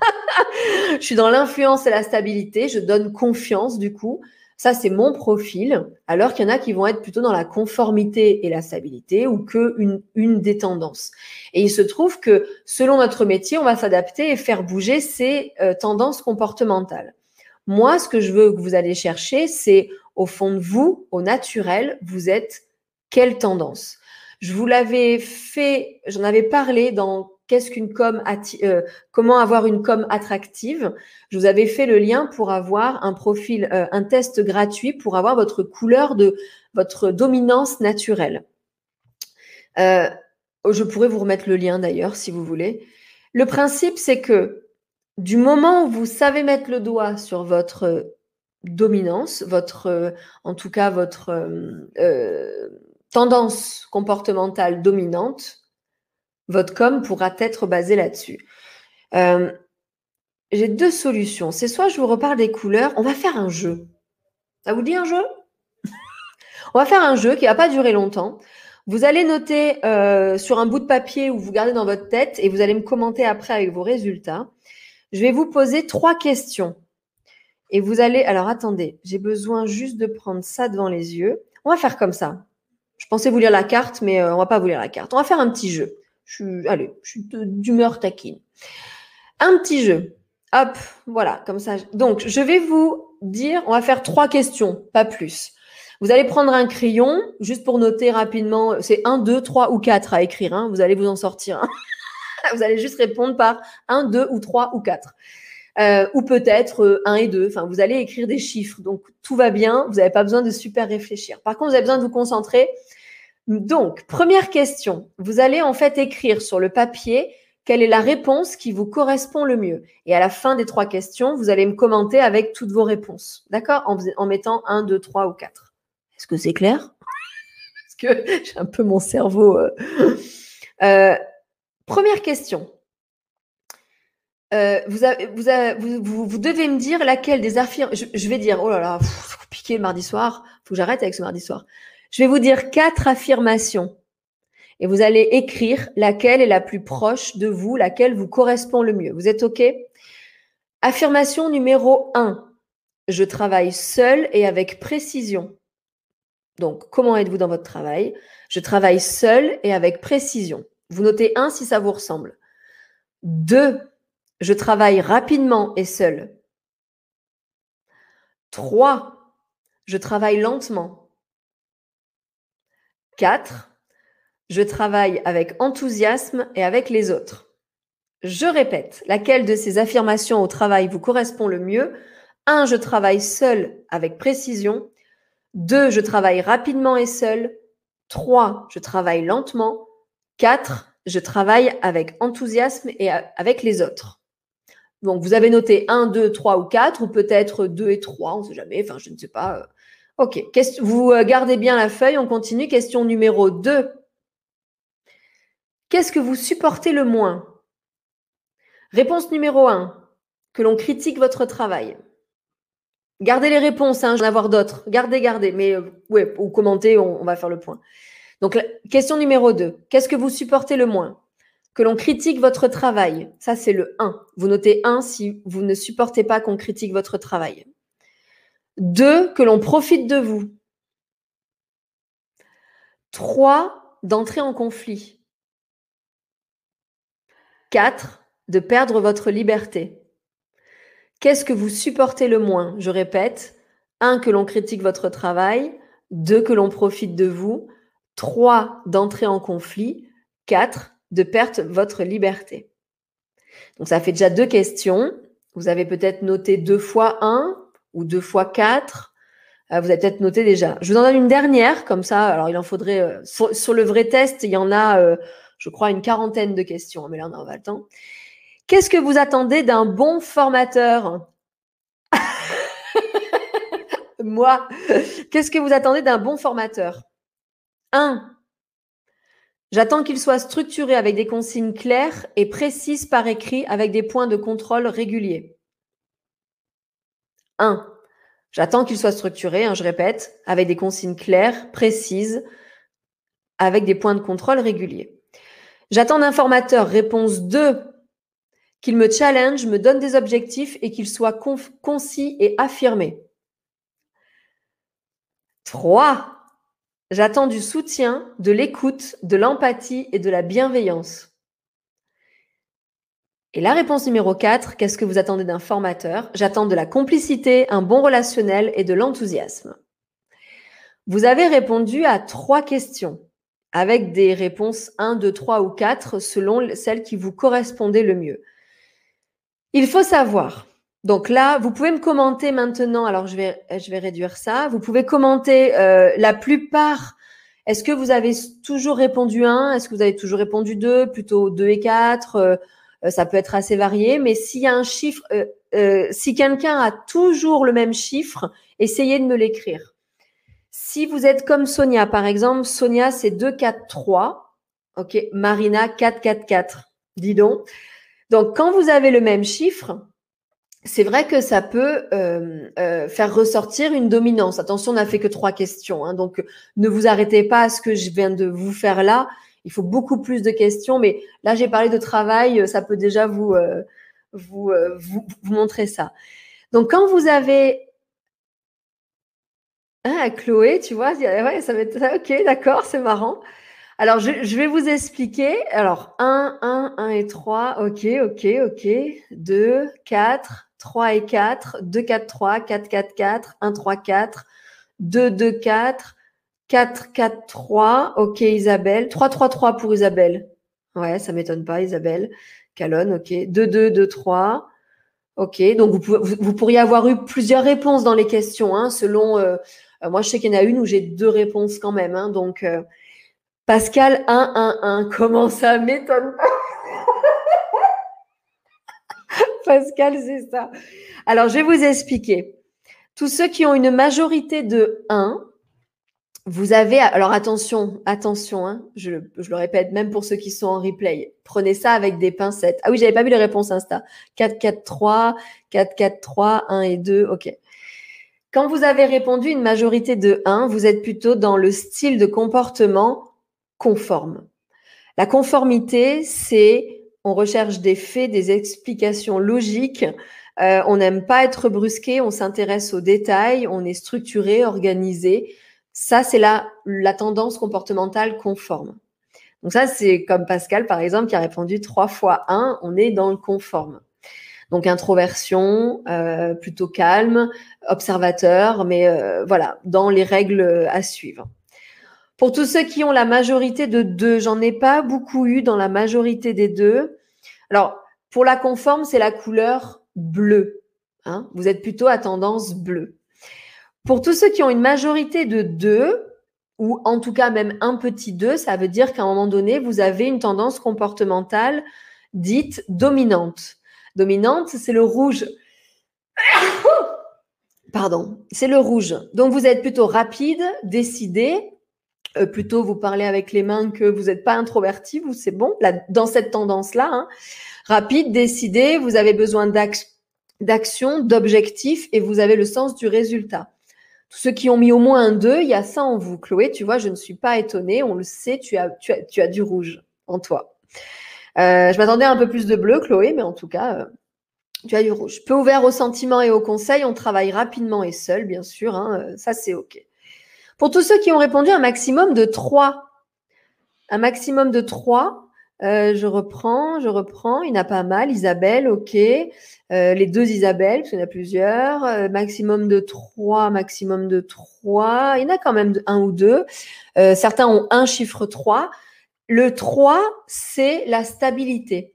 je suis dans l'influence et la stabilité. Je donne confiance, du coup. Ça, c'est mon profil. Alors qu'il y en a qui vont être plutôt dans la conformité et la stabilité ou que une, une des tendances. Et il se trouve que selon notre métier, on va s'adapter et faire bouger ces euh, tendances comportementales. Moi, ce que je veux que vous allez chercher, c'est au fond de vous, au naturel, vous êtes quelle tendance? Je vous l'avais fait, j'en avais parlé dans qu'est-ce qu'une com, euh, comment avoir une com attractive. Je vous avais fait le lien pour avoir un profil, euh, un test gratuit pour avoir votre couleur de votre dominance naturelle. Euh, je pourrais vous remettre le lien d'ailleurs si vous voulez. Le principe, c'est que du moment où vous savez mettre le doigt sur votre dominance, votre, en tout cas votre tendance comportementale dominante, votre com pourra être basé là-dessus. Euh, j'ai deux solutions. C'est soit je vous reparle des couleurs, on va faire un jeu. Ça vous dit un jeu? On va faire un jeu qui va pas durer longtemps. Vous allez noter euh, sur un bout de papier ou vous gardez dans votre tête et vous allez me commenter après avec vos résultats. Je vais vous poser trois questions. Et vous allez. Alors attendez, j'ai besoin juste de prendre ça devant les yeux. On va faire comme ça. Je pensais vous lire la carte, mais on euh, on va pas vous lire la carte. On va faire un petit jeu. Je suis, allez, je suis d'humeur taquine. Un petit jeu. Hop, voilà, comme ça. Donc, je vais vous dire, on va faire trois questions, pas plus. Vous allez prendre un crayon, juste pour noter rapidement, c'est un, deux, trois ou quatre à écrire. Hein. vous allez vous en sortir. Vous allez juste répondre par un, deux ou trois ou quatre. Euh, ou peut-être 1 euh, et 2. Enfin, vous allez écrire des chiffres. Donc, tout va bien. Vous n'avez pas besoin de super réfléchir. Par contre, vous avez besoin de vous concentrer. Donc, première question. Vous allez en fait écrire sur le papier quelle est la réponse qui vous correspond le mieux. Et à la fin des trois questions, vous allez me commenter avec toutes vos réponses. D'accord? En, mettant un, deux, trois ou quatre. Est-ce que c'est clair? Parce que j'ai un peu mon cerveau. Euh... Euh, première question. Euh, vous, devez me dire laquelle des affirmations. Je, vais dire, oh là là, faut piquer le mardi soir. Faut que j'arrête avec ce mardi soir. Je vais vous dire quatre affirmations et vous allez écrire laquelle est la plus proche de vous, laquelle vous correspond le mieux. Vous êtes OK? Affirmation numéro 1. Je travaille seul et avec précision. Donc, comment êtes-vous dans votre travail? Je travaille seul et avec précision. Vous notez 1 si ça vous ressemble. 2. Je travaille rapidement et seul. 3. Je travaille lentement. 4. Je travaille avec enthousiasme et avec les autres. Je répète, laquelle de ces affirmations au travail vous correspond le mieux? 1. Je travaille seul avec précision. 2. Je travaille rapidement et seul. 3. Je travaille lentement. 4. Je travaille avec enthousiasme et avec les autres. Donc, vous avez noté 1, 2, 3 ou 4, ou peut-être 2 et 3, on ne sait jamais, enfin, je ne sais pas. Ok, vous euh, gardez bien la feuille, on continue. Question numéro 2. Qu'est-ce que vous supportez le moins? Réponse numéro 1. Que l'on critique votre travail. Gardez les réponses, hein, je vais d'autres. Gardez, gardez. Mais euh, ouais, ou commentez, on, va faire le point. Donc, question numéro 2. Qu'est-ce que vous supportez le moins? Que l'on critique votre travail. Ça, c'est le 1. Vous notez 1 si vous ne supportez pas qu'on critique votre travail. 2. Que l'on profite de vous. 3. D'entrer en conflit. 4. De perdre votre liberté. Qu'est-ce que vous supportez le moins? Je répète. 1. Que l'on critique votre travail. 2. Que l'on profite de vous. 3. D'entrer en conflit. 4. De perdre votre liberté. Donc ça fait déjà deux questions. Vous avez peut-être noté deux fois 1 ou deux fois 4. Euh, vous avez peut-être noté déjà. Je vous en donne une dernière, comme ça. Alors, il en faudrait. Euh, sur, le vrai test, il y en a euh, je crois, une quarantaine de questions, mais là, on n'a le temps. Qu'est-ce que vous attendez d'un bon formateur? Moi, qu'est-ce que vous attendez d'un bon formateur? 1. J'attends qu'il soit structuré avec des consignes claires et précises par écrit avec des points de contrôle réguliers. 1. J'attends qu'il soit structuré, hein, je répète, avec des consignes claires, précises, avec des points de contrôle réguliers. J'attends d'un formateur. Réponse 2. Qu'il me challenge, me donne des objectifs et qu'il soit concis et affirmé. 3. J'attends du soutien, de l'écoute, de l'empathie et de la bienveillance. Et la réponse numéro 4, qu'est-ce que vous attendez d'un formateur? J'attends de la complicité, un bon relationnel et de l'enthousiasme. Vous avez répondu à trois questions avec des réponses 1, 2, 3 ou 4 selon celles qui vous correspondaient le mieux. Il faut savoir. Donc là, vous pouvez me commenter maintenant. Alors, je vais, je vais réduire ça. Vous pouvez commenter euh, la plupart. Est-ce que vous avez toujours répondu 1 Est-ce que vous avez toujours répondu 2 Plutôt 2 et 4 euh, euh, Ça peut être assez varié. Mais s'il y a un chiffre, si quelqu'un a toujours le même chiffre, essayez de me l'écrire. Si vous êtes comme Sonia, par exemple, Sonia, c'est 2, 4, 3. OK. Marina, 4, 4, 4. Dis donc. Donc, quand vous avez le même chiffre, c'est vrai que ça peut euh, euh, faire ressortir une dominance. Attention, on n'a fait que trois questions. Hein, donc, ne vous arrêtez pas à ce que je viens de vous faire là. Il faut beaucoup plus de questions. Mais là, j'ai parlé de travail. Ça peut déjà vous, euh, montrer ça. Donc, quand vous avez ah, Chloé, tu vois, ouais, ça va être ok, d'accord, c'est marrant. Alors, je, vais vous expliquer. Alors, 1, 1, 1 et 3, ok, ok, ok. 2, 4, 3 et 4, 2, 4, 3, 4, 4, 4, 1, 3, 4, 2, 2, 4, 4, 4, 3, ok, Isabelle. 3, 3, 3 pour Isabelle. Ouais, ça m'étonne pas, Isabelle. Calonne, ok. 2, 2, 2, 3. Ok, donc vous, vous, pourriez avoir eu plusieurs réponses dans les questions, hein, selon euh, euh, moi, je sais qu'il y en a une où j'ai deux réponses quand même. Hein, donc, euh, Pascal 1, 1, 1, comment ça m'étonne Pascal, c'est ça. Alors, je vais vous expliquer. Tous ceux qui ont une majorité de 1, vous avez, alors attention, attention, hein, je, le répète, même pour ceux qui sont en replay, prenez ça avec des pincettes. Ah oui, j'avais pas vu les réponses Insta. 4, 4, 3, 4, 4, 3, 1 et 2, ok. Quand vous avez répondu une majorité de 1, vous êtes plutôt dans le style de comportement conforme. La conformité, c'est on recherche des faits, des explications logiques. Euh, on n'aime pas être brusqué, on s'intéresse aux détails, on est structuré, organisé. Ça, c'est la, la tendance comportementale conforme. Donc ça, c'est comme Pascal, par exemple, qui a répondu trois fois un, on est dans le conforme. Donc introversion, euh, plutôt calme, observateur, mais euh, voilà, dans les règles à suivre. Pour tous ceux qui ont la majorité de deux, j'en ai pas beaucoup eu dans la majorité des deux. Alors, pour la conforme, c'est la couleur bleue. Hein. Vous êtes plutôt à tendance bleue. Pour tous ceux qui ont une majorité de 2, ou en tout cas même un petit 2, ça veut dire qu'à un moment donné, vous avez une tendance comportementale dite dominante. Dominante, c'est le rouge. Pardon, c'est le rouge. Donc vous êtes plutôt rapide, décidé, euh, plutôt vous parlez avec les mains que vous n'êtes pas introverti, vous c'est bon, là, dans cette tendance-là. Hein. Rapide, décidé, vous avez besoin d'action, d'objectif et vous avez le sens du résultat. Tous ceux qui ont mis au moins un 2, il y a ça en vous. Chloé, tu vois, je ne suis pas étonnée. On le sait, tu as, tu as, tu as du rouge en toi. Euh, je m'attendais à un peu plus de bleu, Chloé, mais en tout cas, euh, tu as du rouge. Peu ouvert aux sentiments et aux conseils. On travaille rapidement et seul, bien sûr. Hein, euh, ça, c'est OK. Pour tous ceux qui ont répondu, un maximum de 3. Un maximum de 3. Euh, je reprends, je reprends. Il n'y en a pas mal. Isabelle, ok. Euh, les deux Isabelle, parce qu'il y en a plusieurs. Euh, maximum de trois, maximum de trois. Il y en a quand même un ou deux. certains ont un chiffre 3. Le 3, c'est la stabilité.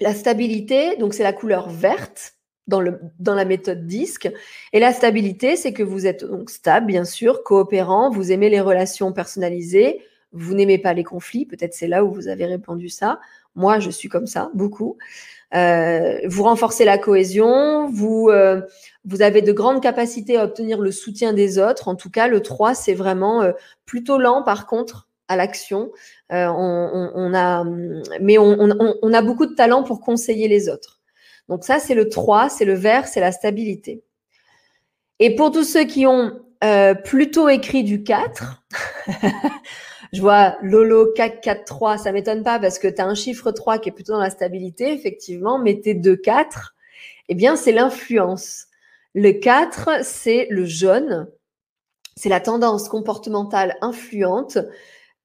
La stabilité, donc c'est la couleur verte dans, le, dans la méthode disque. Et la stabilité, c'est que vous êtes donc stable, bien sûr, coopérant, vous aimez les relations personnalisées, vous n'aimez pas les conflits, peut-être c'est là où vous avez répondu ça. Moi, je suis comme ça, beaucoup. Euh, vous renforcez la cohésion, vous, euh, vous avez de grandes capacités à obtenir le soutien des autres. En tout cas, le 3, c'est vraiment euh, plutôt lent, par contre, à l'action. On, a, mais on, a beaucoup de talent pour conseiller les autres. Donc ça, c'est le 3, c'est le vert, c'est la stabilité. Et pour tous ceux qui ont plutôt écrit du 4, Je vois Lolo 4, 4, 3. Ça m'étonne pas parce que tu as un chiffre 3 qui est plutôt dans la stabilité, effectivement, mais tes 2, 4, eh bien, c'est l'influence. Le 4, c'est le jaune. C'est la tendance comportementale influente.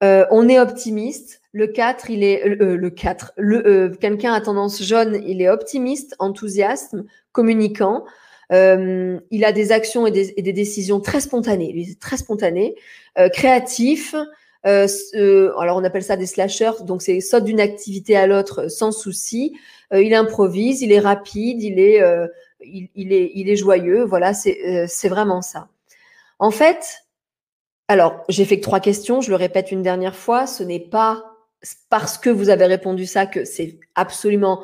Euh, on est optimiste. Le 4, il est euh, le 4. Le euh, quelqu'un à tendance jaune, il est optimiste, enthousiaste, communicant. il a des actions et des, et des, décisions très spontanées. Il est très spontané, créatif, euh, euh, alors on appelle ça des slashers, donc c'est saute d'une activité à l'autre sans souci. Euh, il improvise, il est rapide, il est, il, est, il est joyeux. Voilà, c'est c'est vraiment ça. En fait, alors j'ai fait que trois questions. Je le répète une dernière fois. Ce n'est pas parce que vous avez répondu ça que c'est absolument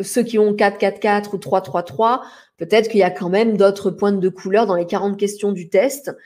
ceux qui ont 4, 4, 4 ou 3, 3, 3. Peut-être qu'il y a quand même d'autres pointes de couleur dans les 40 questions du test.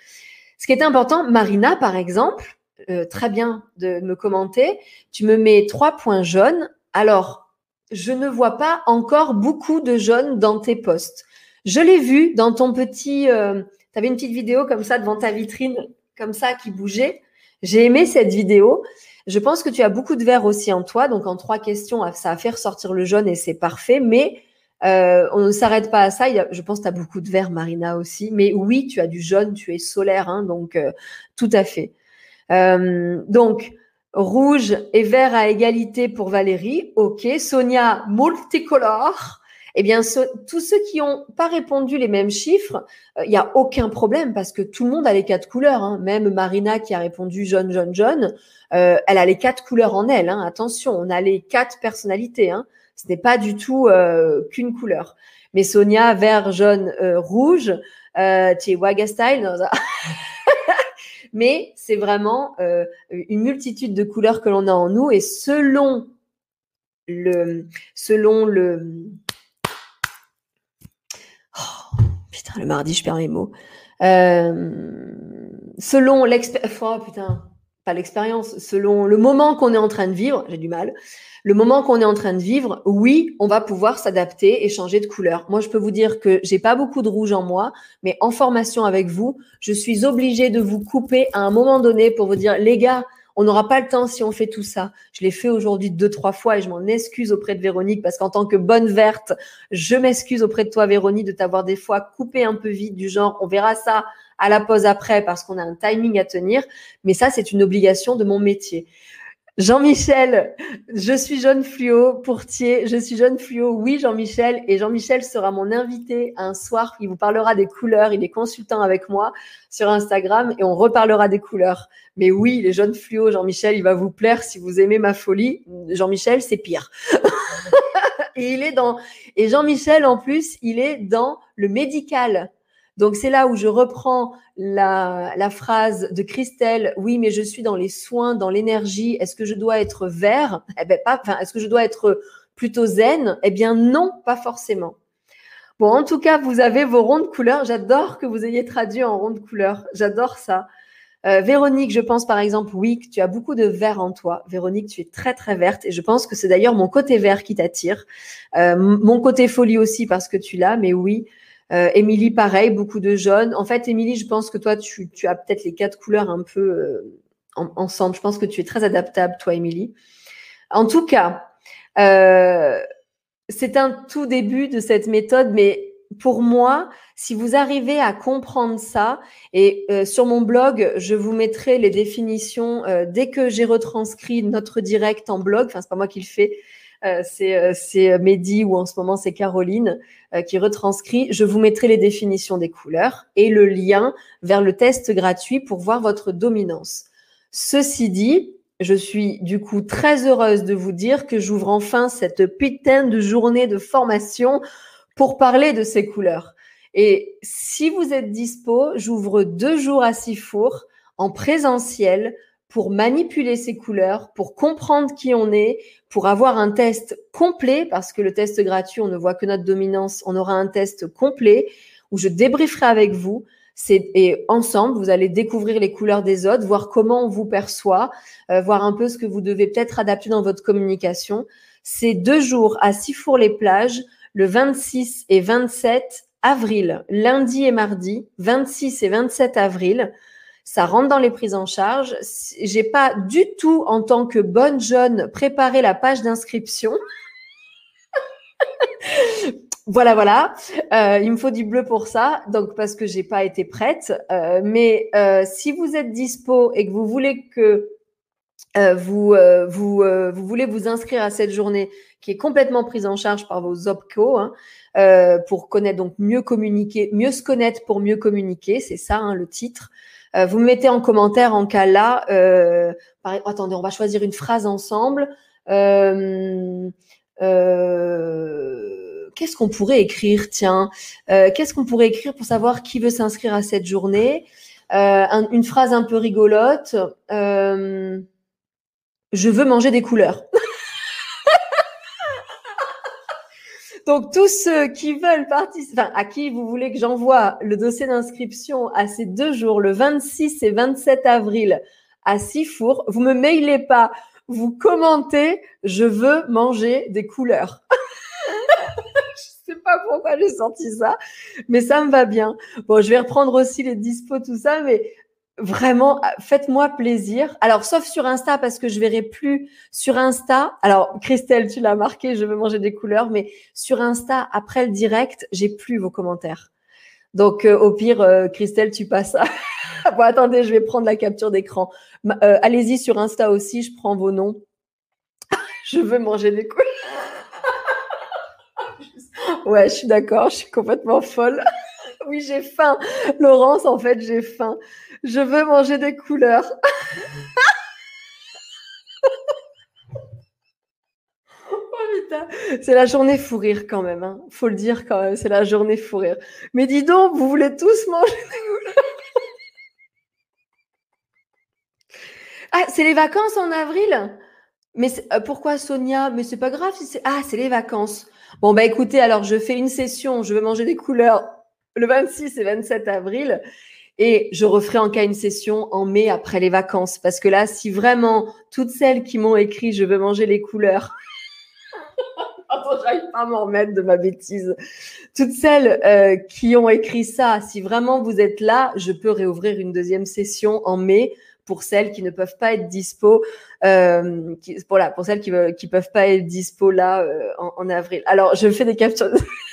Ce qui est important, Marina, par exemple, euh, très bien de me commenter. Tu me mets trois points jaunes. Alors, je ne vois pas encore beaucoup de jaunes dans tes posts. Je l'ai vu dans ton petit. Euh, tu avais une petite vidéo comme ça devant ta vitrine, comme ça, qui bougeait. J'ai aimé cette vidéo. Je pense que tu as beaucoup de vert aussi en toi. Donc, en trois questions, ça a fait ressortir le jaune et c'est parfait. Mais euh, on ne s'arrête pas à ça. je pense que tu as beaucoup de vert, Marina aussi. Mais oui, tu as du jaune, tu es solaire. Hein, donc, tout à fait. Euh, donc, rouge et vert à égalité pour Valérie. OK. Sonia, multicolore. Eh bien, tous ceux qui n'ont pas répondu les mêmes chiffres, il euh, n'y a aucun problème parce que tout le monde a les quatre couleurs. Hein. Même Marina qui a répondu jaune, jaune, jaune, euh, elle a les quatre couleurs en elle. Hein. Attention, on a les quatre personnalités. Hein. Ce n'est pas du tout qu'une couleur. Mais Sonia, vert, jaune, rouge, tu Waga Style. mais c'est vraiment euh, une multitude de couleurs que l'on a en nous et selon le, le mardi, je perds mes mots. Euh, selon l'expérience, oh, putain, pas l'expérience, selon le moment qu'on est en train de vivre, j'ai du mal, le moment qu'on est en train de vivre, oui, on va pouvoir s'adapter et changer de couleur. Moi, je peux vous dire que j'ai pas beaucoup de rouge en moi, mais en formation avec vous, je suis obligée de vous couper à un moment donné pour vous dire, les gars, on n'aura pas le temps si on fait tout ça. Je l'ai fait aujourd'hui deux, trois fois et je m'en excuse auprès de Véronique parce qu'en tant que bonne verte, je m'excuse auprès de toi, Véronique, de t'avoir des fois coupé un peu vite du genre, on verra ça à la pause après parce qu'on a un timing à tenir. Mais ça, c'est une obligation de mon métier. Jean-Michel, je suis jeune fluo, pourtier, je suis jeune fluo, oui Jean-Michel, et Jean-Michel sera mon invité un soir, il vous parlera des couleurs, il est consultant avec moi sur Instagram et on reparlera des couleurs. Mais oui, les jeunes fluo, Jean-Michel, il va vous plaire si vous aimez ma folie. Jean-Michel, c'est pire. et il est dans, et Jean-Michel en plus, il est dans le médical. Donc c'est là où je reprends la, phrase de Christelle, oui, mais je suis dans les soins, dans l'énergie, est-ce que je dois être vert? Eh ben pas, enfin, est-ce que je dois être plutôt zen? Eh bien non, pas forcément. Bon, en tout cas, vous avez vos rondes couleurs. J'adore que vous ayez traduit en rondes couleurs. J'adore ça. Euh, Véronique, je pense par exemple, oui, que tu as beaucoup de vert en toi. Véronique, tu es très très verte et je pense que c'est d'ailleurs mon côté vert qui t'attire. Euh, mon côté folie aussi parce que tu l'as, mais oui, euh, Émilie, pareil, beaucoup de jaunes. En fait, Émilie, je pense que toi, tu, as peut-être les quatre couleurs un peu euh, ensemble. Je pense que tu es très adaptable, toi, Émilie. En tout cas, euh, c'est un tout début de cette méthode, mais pour moi, si vous arrivez à comprendre ça, et sur mon blog, je vous mettrai les définitions dès que j'ai retranscrit notre direct en blog. Enfin, c'est pas moi qui le fais, c'est Mehdi ou en ce moment c'est Caroline euh, qui retranscrit. Je vous mettrai les définitions des couleurs et le lien vers le test gratuit pour voir votre dominance. Ceci dit, je suis du coup très heureuse de vous dire que j'ouvre enfin cette putain de journée de formation pour parler de ces couleurs. Et si vous êtes dispo, j'ouvre deux jours à Sifour en présentiel pour manipuler ces couleurs, pour comprendre qui on est, pour avoir un test complet, parce que le test gratuit, on ne voit que notre dominance, on aura un test complet où je débrieferai avec vous. Et ensemble, vous allez découvrir les couleurs des autres, voir comment on vous perçoit, euh, voir un peu ce que vous devez peut-être adapter dans votre communication. C'est deux jours à Sifour-les-Plages, le 26 et 27 avril, lundi et mardi, 26 et 27 avril ça rentre dans les prises en charge. J'ai pas du tout, en tant que bonne jeune, préparé la page d'inscription. voilà, voilà. Euh, il me faut du bleu pour ça, donc parce que j'ai pas été prête. Euh, mais euh, si vous êtes dispo et que vous voulez que vous, vous, vous voulez vous inscrire à cette journée qui est complètement prise en charge par vos OPCO, hein, pour connaître donc mieux communiquer, mieux se connaître pour mieux communiquer, c'est ça hein, le titre. Euh, vous mettez en commentaire en cas là. Euh, attendez, on va choisir une phrase ensemble. Euh, qu'est-ce qu'on pourrait écrire Tiens, qu'est-ce qu'on pourrait écrire pour savoir qui veut s'inscrire à cette journée? Une phrase un peu rigolote. je veux manger des couleurs. Donc, tous ceux qui veulent participer, enfin, à qui vous voulez que j'envoie le dossier d'inscription à ces deux jours, le 26 et 27 avril à Sifour, vous me mailez pas, vous commentez, je veux manger des couleurs. je sais pas pourquoi j'ai senti ça, mais ça me va bien. Bon, je vais reprendre aussi les dispos, tout ça, mais vraiment, faites-moi plaisir. Alors, sauf sur Insta, parce que je verrai plus sur Insta. Alors, Christelle, tu l'as marqué, je veux manger des couleurs, mais sur Insta, après le direct, j'ai plus vos commentaires. Donc, euh, au pire, euh, Christelle, tu passes. bon, attendez, je vais prendre la capture d'écran. Euh, allez-y sur Insta aussi, je prends vos noms. je veux manger des couleurs. ouais, je suis d'accord, je suis complètement folle. oui, j'ai faim. Laurence, en fait, j'ai faim. Je veux manger des couleurs. oh c'est la journée fou rire quand même. Hein. Faut le dire quand même, c'est la journée fou rire. Mais dis donc, vous voulez tous manger des couleurs? Ah, c'est les vacances en avril? Mais euh, pourquoi Sonia? Mais c'est pas grave. Ah, c'est les vacances. Bon, bah écoutez, alors je fais une session, je veux manger des couleurs le 26 et 27 avril. Et je referai en cas une session en mai après les vacances. Parce que là, si vraiment toutes celles qui m'ont écrit je veux manger les couleurs, Attends, j'arrive pas à m'en remettre de ma bêtise. Toutes celles euh, qui ont écrit ça, si vraiment vous êtes là, je peux réouvrir une deuxième session en mai pour celles qui ne peuvent pas être dispo, euh, qui, voilà, pour celles qui, qui peuvent pas être dispo là euh, en, en, avril. Alors, je fais des captures.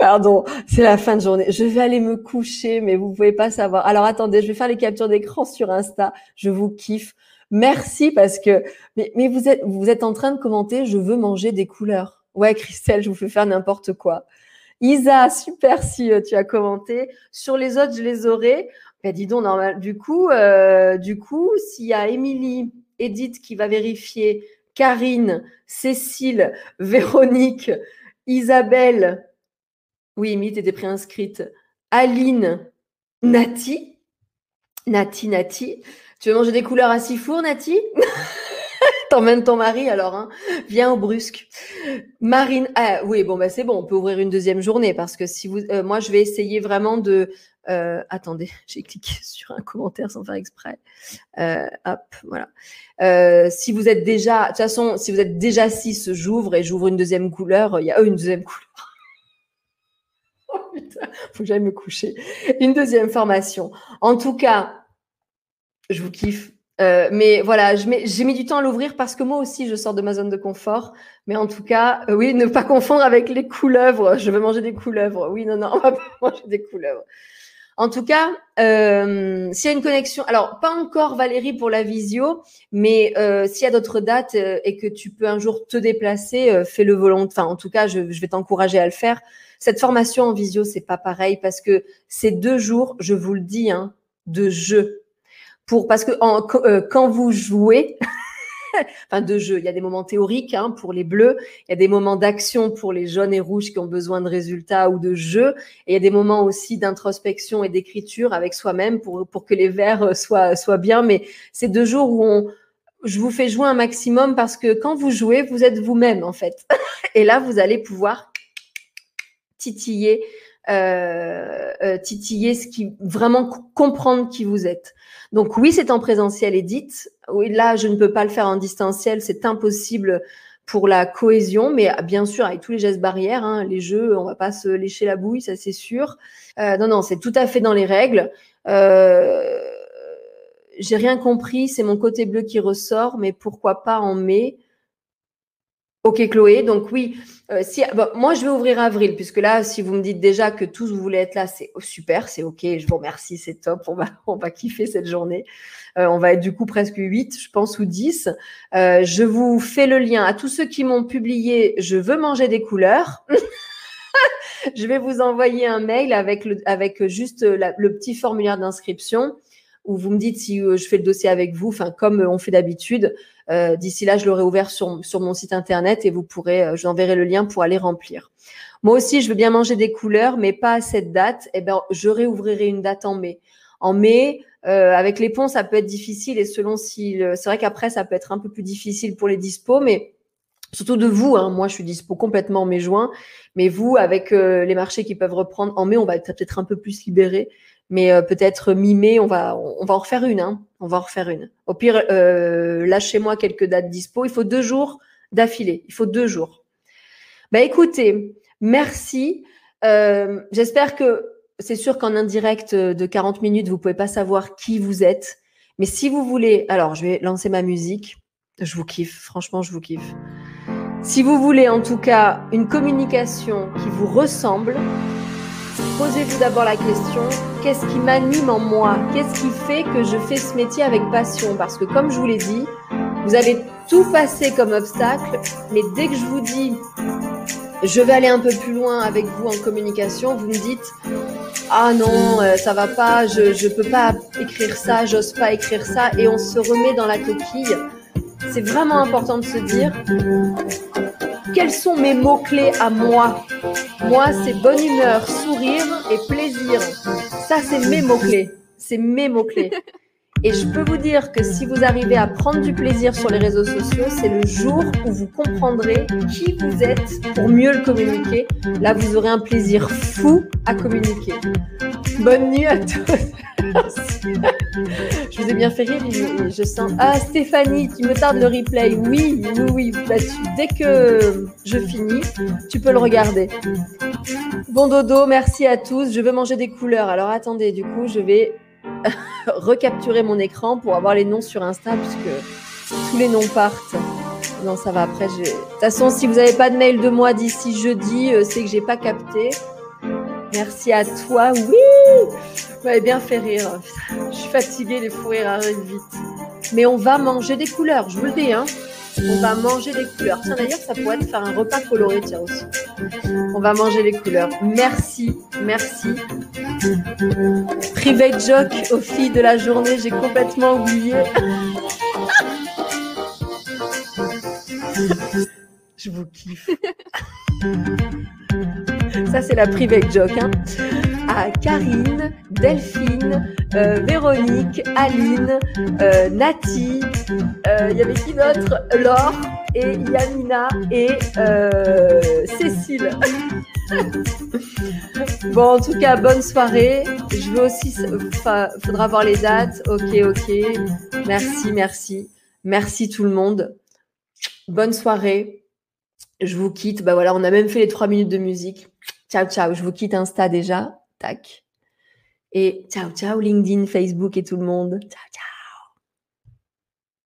Pardon, c'est la fin de journée. Je vais aller me coucher, mais vous pouvez pas savoir. Alors attendez, je vais faire les captures d'écran sur Insta. Je vous kiffe. Merci parce que mais, vous êtes vous êtes en train de commenter. Je veux manger des couleurs. Ouais, Christelle, je vous fais faire n'importe quoi. Isa, super si euh, tu as commenté. Sur les autres, je les aurai. Ben, dis donc, normal. Du coup, euh, du coup, s'il y a Émilie, Edith qui va vérifier, Karine, Cécile, Véronique, Isabelle, oui, Amy, t'étais préinscrite. Aline, Nati. Nati, Nati. Tu veux manger des couleurs à six fours, Nati? T'emmènes ton mari alors, hein Viens au brusque. Marine, ah, oui, bon, bah, c'est bon, on peut ouvrir une deuxième journée parce que si vous, euh, moi, je vais essayer vraiment de. Euh, attendez, j'ai cliqué sur un commentaire sans faire exprès. Euh, hop, voilà. si vous êtes déjà, de toute façon, si vous êtes déjà six, j'ouvre et j'ouvre une deuxième couleur. Il y a une deuxième couleur. Putain, faut que j'aille me coucher. Une deuxième formation. En tout cas, je vous kiffe. Euh, mais voilà, j'ai mis du temps à l'ouvrir parce que moi aussi, je sors de ma zone de confort. Mais en tout cas, euh, oui, ne pas confondre avec les couleuvres. Je veux manger des couleuvres. Oui, non, non, on va pas manger des couleuvres. En tout cas, euh, s'il y a une connexion, alors pas encore Valérie pour la visio, mais euh, s'il y a d'autres dates euh, et que tu peux un jour te déplacer, euh, fais-le volontairement. Enfin, en tout cas, je, vais t'encourager à le faire. Cette formation en visio, c'est pas pareil parce que c'est deux jours, je vous le dis, hein, de jeu pour parce que euh, quand vous jouez, enfin de jeu, il y a des moments théoriques hein, pour les bleus, il y a des moments d'action pour les jaunes et rouges qui ont besoin de résultats ou de jeu, et il y a des moments aussi d'introspection et d'écriture avec soi-même pour pour que les verts euh, soient soient bien. Mais c'est deux jours où on je vous fais jouer un maximum parce que quand vous jouez, vous êtes vous-même en fait. Et là, vous allez pouvoir titiller, euh, euh, titiller ce qui vraiment comprendre qui vous êtes. Donc oui, c'est en présentiel Edith. Oui, là, je ne peux pas le faire en distanciel, c'est impossible pour la cohésion, mais bien sûr avec tous les gestes barrières, hein, les jeux, on va pas se lécher la bouille, ça c'est sûr. Euh, non, non, c'est tout à fait dans les règles. Euh, J'ai rien compris, c'est mon côté bleu qui ressort, mais pourquoi pas en mai Ok Chloé, donc oui, euh, si, moi je vais ouvrir avril, puisque là, si vous me dites déjà que tous vous voulez être là, c'est super, c'est ok, je vous remercie, c'est top, on va, on va kiffer cette journée. Euh, on va être du coup presque 8, je pense, ou 10. Euh, je vous fais le lien à tous ceux qui m'ont publié Je veux manger des couleurs. je vais vous envoyer un mail avec, avec juste le petit formulaire d'inscription où vous me dites si je fais le dossier avec vous, enfin comme on fait d'habitude. Euh, d'ici là, je l'aurai ouvert sur, sur mon site internet et vous pourrez, euh, je enverrai le lien pour aller remplir. Moi aussi, je veux bien manger des couleurs, mais pas à cette date. Eh ben, je réouvrirai une date en mai. En mai, euh, avec les ponts, ça peut être difficile et selon si, c'est vrai qu'après, ça peut être un peu plus difficile pour les dispos, mais surtout de vous. Hein, moi, je suis dispo complètement en mai-juin, mais vous, avec les marchés qui peuvent reprendre en mai, on va être peut-être un peu plus libéré. Mais euh, peut-être mi-mai, on va, on va en refaire une. Hein. On va en refaire une. Au pire, euh, lâchez-moi quelques dates dispo. Il faut deux jours d'affilée. Il faut deux jours. Bah écoutez, merci. Euh, J'espère que c'est sûr qu'en indirect de 40 minutes, vous pouvez pas savoir qui vous êtes. Mais si vous voulez, alors je vais lancer ma musique. Je vous kiffe. Franchement, je vous kiffe. Si vous voulez en tout cas une communication qui vous ressemble, Posez-vous d'abord la question, qu'est-ce qui m'anime en moi? Qu'est-ce qui fait que je fais ce métier avec passion? Parce que comme je vous l'ai dit, vous avez tout passé comme obstacle, mais dès que je vous dis, je vais aller un peu plus loin avec vous en communication, vous me dites, ah non, euh, ça va pas, je ne peux pas écrire ça, j'ose pas écrire ça, et on se remet dans la coquille. C'est vraiment important de se dire, quels sont mes mots-clés à moi? Moi, c'est bonne humeur, sourire et plaisir. Ça, c'est mes mots-clés. C'est mes mots-clés. Et je peux vous dire que si vous arrivez à prendre du plaisir sur les réseaux sociaux, c'est le jour où vous comprendrez qui vous êtes pour mieux le communiquer. Là, vous aurez un plaisir fou à communiquer. Bonne nuit à tous. je vous ai bien fait rire. Je sens. Ah, Stéphanie, qui me tarde le replay. Oui, oui, oui. Dès que je finis, tu peux le regarder. Bon dodo, merci à tous. Je veux manger des couleurs. Alors attendez, du coup, je vais recapturer mon écran pour avoir les noms sur Insta, puisque tous les noms partent. Non, ça va. Après, de toute façon, si vous n'avez pas de mail de moi d'ici jeudi, euh, c'est que j'ai pas capté. Merci à toi. Oui, vous m'avez bien fait rire. Je suis fatiguée, les fous rires arrivent vite. Mais on va manger des couleurs, je vous le dis. Hein. On va manger des couleurs. Tiens, d'ailleurs, ça pourrait être faire un repas coloré, tiens aussi. On va manger les couleurs. Merci, merci. Private joke aux filles de la journée, j'ai complètement oublié. Je vous kiffe. Ça, c'est la private joke. Hein. À Karine, Delphine, euh, Véronique, Aline, euh, Nati, euh, il y avait qui d'autre? Laure et Yamina et Cécile. bon, en tout cas, bonne soirée. Je veux aussi, faudra voir les dates. Ok, ok. Merci, merci. Merci tout le monde. Bonne soirée. Je vous quitte. Bah voilà, on a même fait les trois minutes de musique. Ciao, ciao. Je vous quitte Insta déjà. Tac. Et ciao, ciao LinkedIn, Facebook et tout le monde. Ciao.